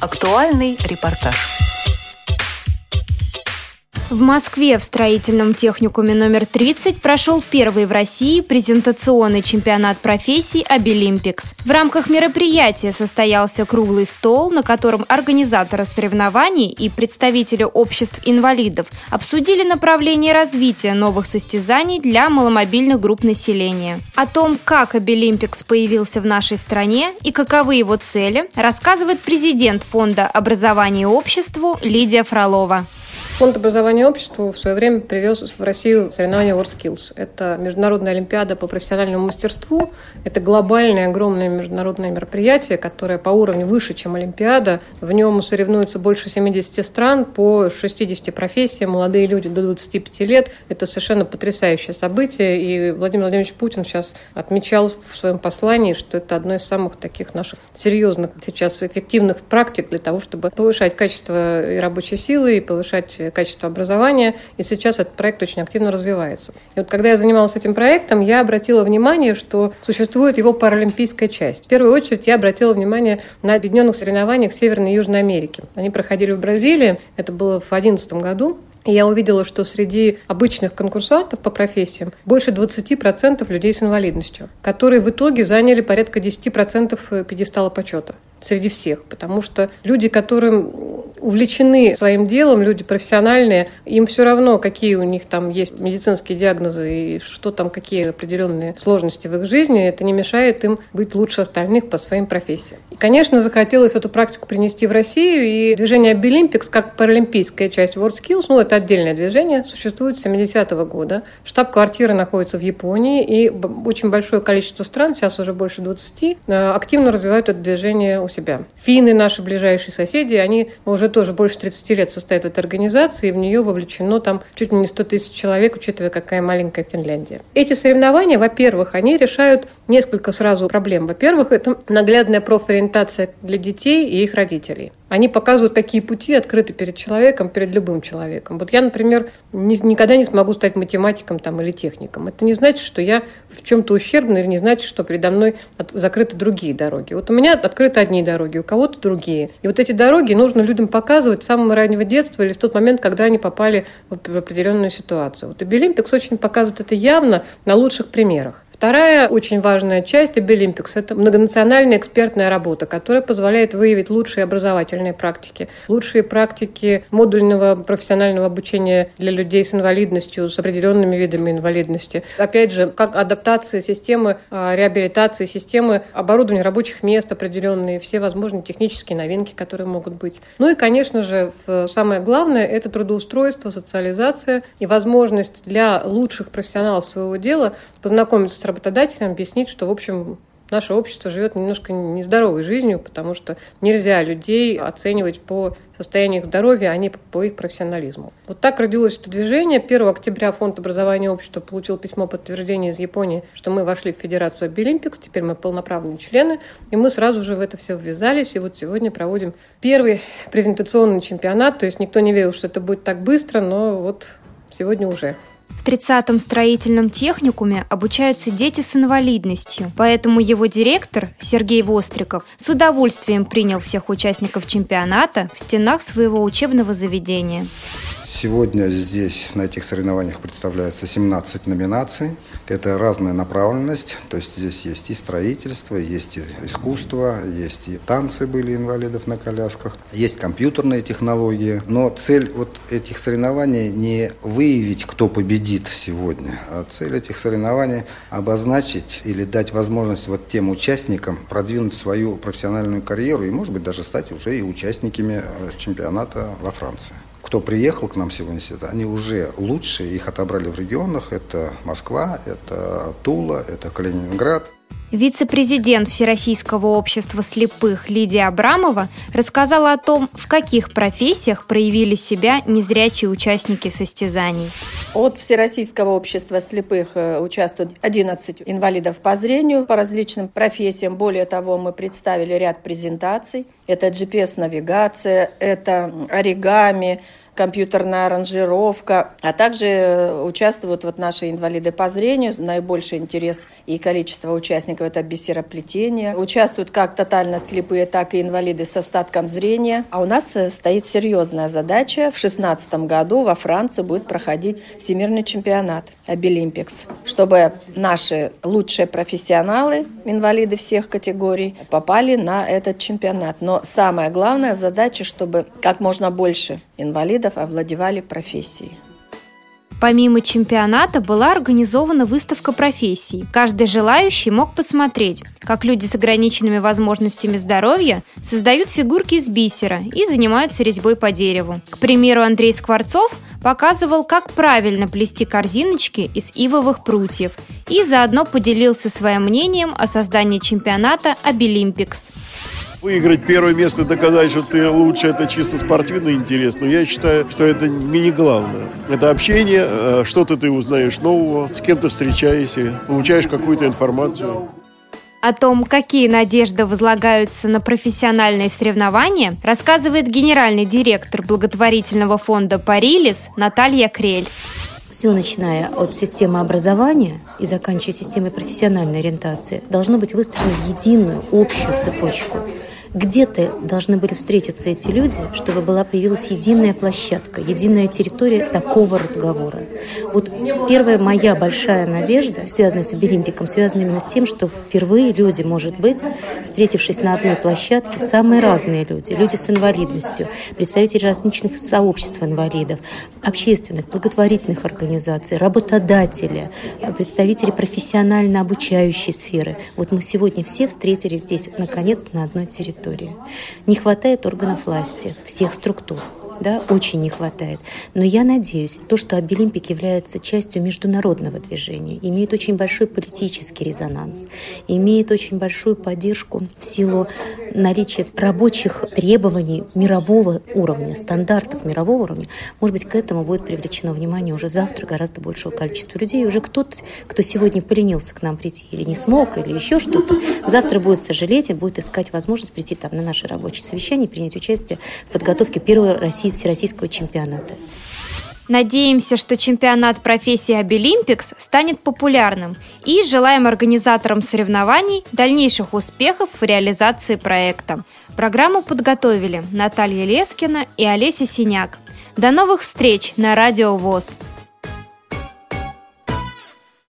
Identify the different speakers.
Speaker 1: Актуальный репортаж.
Speaker 2: В Москве в строительном техникуме номер 30 прошел первый в России презентационный чемпионат профессий «Абилимпикс». В рамках мероприятия состоялся круглый стол, на котором организаторы соревнований и представители обществ инвалидов обсудили направление развития новых состязаний для маломобильных групп населения. О том, как «Абилимпикс» появился в нашей стране и каковы его цели, рассказывает президент Фонда образования обществу Лидия Фролова.
Speaker 3: Фонд образования обществу в свое время привез в Россию соревнования WorldSkills. Это международная олимпиада по профессиональному мастерству. Это глобальное, огромное международное мероприятие, которое по уровню выше, чем Олимпиада. В нем соревнуются больше 70 стран по 60 профессиям. Молодые люди до 25 лет. Это совершенно потрясающее событие. И Владимир Владимирович Путин сейчас отмечал в своем послании, что это одно из самых таких наших серьезных сейчас эффективных практик для того, чтобы повышать качество и рабочей силы, и повышать качество образования, и сейчас этот проект очень активно развивается. И вот когда я занималась этим проектом, я обратила внимание, что существует его паралимпийская часть. В первую очередь я обратила внимание на объединенных соревнованиях Северной и Южной Америки. Они проходили в Бразилии, это было в 2011 году, и я увидела, что среди обычных конкурсантов по профессиям больше 20% людей с инвалидностью, которые в итоге заняли порядка 10% пьедестала почета среди всех, потому что люди, которым увлечены своим делом, люди профессиональные, им все равно, какие у них там есть медицинские диагнозы и что там, какие определенные сложности в их жизни, это не мешает им быть лучше остальных по своим профессиям. И, конечно, захотелось эту практику принести в Россию, и движение Обилимпикс, как паралимпийская часть WorldSkills, ну, это отдельное движение, существует с 70-го года. Штаб-квартира находится в Японии, и очень большое количество стран, сейчас уже больше 20, э, активно развивают это движение у себя. Финны, наши ближайшие соседи, они уже тоже больше 30 лет состоят в этой организации, и в нее вовлечено там чуть ли не 100 тысяч человек, учитывая, какая маленькая Финляндия. Эти соревнования, во-первых, они решают несколько сразу проблем. Во-первых, это наглядная профориентация для детей и их родителей. Они показывают, какие пути открыты перед человеком, перед любым человеком. Вот я, например, ни, никогда не смогу стать математиком там, или техником. Это не значит, что я в чем-то ущербный, или не значит, что передо мной от, закрыты другие дороги. Вот у меня открыты одни дороги, у кого-то другие. И вот эти дороги нужно людям показывать с самого раннего детства или в тот момент, когда они попали в определенную ситуацию. Вот Абилимпикс очень показывает это явно на лучших примерах. Вторая очень важная часть Абилимпикс – это многонациональная экспертная работа, которая позволяет выявить лучшие образовательные практики, лучшие практики модульного профессионального обучения для людей с инвалидностью, с определенными видами инвалидности. Опять же, как адаптация системы а, реабилитации, системы оборудования рабочих мест определенные, все возможные технические новинки, которые могут быть. Ну и, конечно же, самое главное – это трудоустройство, социализация и возможность для лучших профессионалов своего дела познакомиться с работодателям, объяснить, что, в общем, наше общество живет немножко нездоровой жизнью, потому что нельзя людей оценивать по состоянию их здоровья, а не по их профессионализму. Вот так родилось это движение. 1 октября Фонд образования общества получил письмо подтверждения из Японии, что мы вошли в Федерацию Обилимпикс, теперь мы полноправные члены, и мы сразу же в это все ввязались, и вот сегодня проводим первый презентационный чемпионат, то есть никто не верил, что это будет так быстро, но вот сегодня уже.
Speaker 2: В 30-м строительном техникуме обучаются дети с инвалидностью, поэтому его директор Сергей Востриков с удовольствием принял всех участников чемпионата в стенах своего учебного заведения.
Speaker 4: Сегодня здесь на этих соревнованиях представляется 17 номинаций. Это разная направленность, то есть здесь есть и строительство, есть и искусство, есть и танцы были инвалидов на колясках, есть компьютерные технологии. Но цель вот этих соревнований не выявить, кто победит сегодня, а цель этих соревнований обозначить или дать возможность вот тем участникам продвинуть свою профессиональную карьеру и, может быть, даже стать уже и участниками э, чемпионата во Франции кто приехал к нам сегодня они уже лучшие, их отобрали в регионах. Это Москва, это Тула, это Калининград.
Speaker 2: Вице-президент Всероссийского общества слепых Лидия Абрамова рассказала о том, в каких профессиях проявили себя незрячие участники состязаний.
Speaker 5: От Всероссийского общества слепых э, участвуют 11 инвалидов по зрению по различным профессиям. Более того, мы представили ряд презентаций. Это GPS-навигация, это оригами, компьютерная аранжировка, а также участвуют вот наши инвалиды по зрению. Наибольший интерес и количество участников – это бисероплетение. Участвуют как тотально слепые, так и инвалиды с остатком зрения. А у нас э, стоит серьезная задача. В 2016 году во Франции будет проходить Всемирный чемпионат Обилимпикс, чтобы наши лучшие профессионалы, инвалиды всех категорий, попали на этот чемпионат. Но самая главная задача, чтобы как можно больше инвалидов овладевали профессией.
Speaker 2: Помимо чемпионата была организована выставка профессий. Каждый желающий мог посмотреть, как люди с ограниченными возможностями здоровья создают фигурки из бисера и занимаются резьбой по дереву. К примеру, Андрей Скворцов показывал, как правильно плести корзиночки из ивовых прутьев и заодно поделился своим мнением о создании чемпионата Обилимпикс.
Speaker 1: Выиграть первое место, доказать, что ты лучше, это чисто спортивный интерес. Но я считаю, что это не главное. Это общение, э, что-то ты узнаешь нового, с кем-то встречаешься, получаешь какую-то информацию.
Speaker 2: О том, какие надежды возлагаются на профессиональные соревнования, рассказывает генеральный директор благотворительного фонда «Парилис» Наталья Крель
Speaker 6: все начиная от системы образования и заканчивая системой профессиональной ориентации, должно быть выстроено в единую, общую цепочку – где-то должны были встретиться эти люди, чтобы была появилась единая площадка, единая территория такого разговора. Вот первая моя большая надежда, связанная с Обилимпиком, связана именно с тем, что впервые люди, может быть, встретившись на одной площадке, самые разные люди, люди с инвалидностью, представители различных сообществ инвалидов, общественных, благотворительных организаций, работодатели, представители профессионально обучающей сферы. Вот мы сегодня все встретились здесь, наконец, на одной территории территории. Не хватает органов власти, всех структур да, очень не хватает. Но я надеюсь, то, что Обилимпик является частью международного движения, имеет очень большой политический резонанс, имеет очень большую поддержку в силу наличия рабочих требований мирового уровня, стандартов мирового уровня, может быть, к этому будет привлечено внимание уже завтра гораздо большего количества людей. И уже кто-то, кто сегодня поленился к нам прийти или не смог, или еще что-то, завтра будет сожалеть и будет искать возможность прийти там на наше рабочее совещание принять участие в подготовке первой России России Всероссийского чемпионата.
Speaker 2: Надеемся, что чемпионат профессии Обилимпикс станет популярным и желаем организаторам соревнований дальнейших успехов в реализации проекта. Программу подготовили Наталья Лескина и Олеся Синяк. До новых встреч на Радио ВОЗ!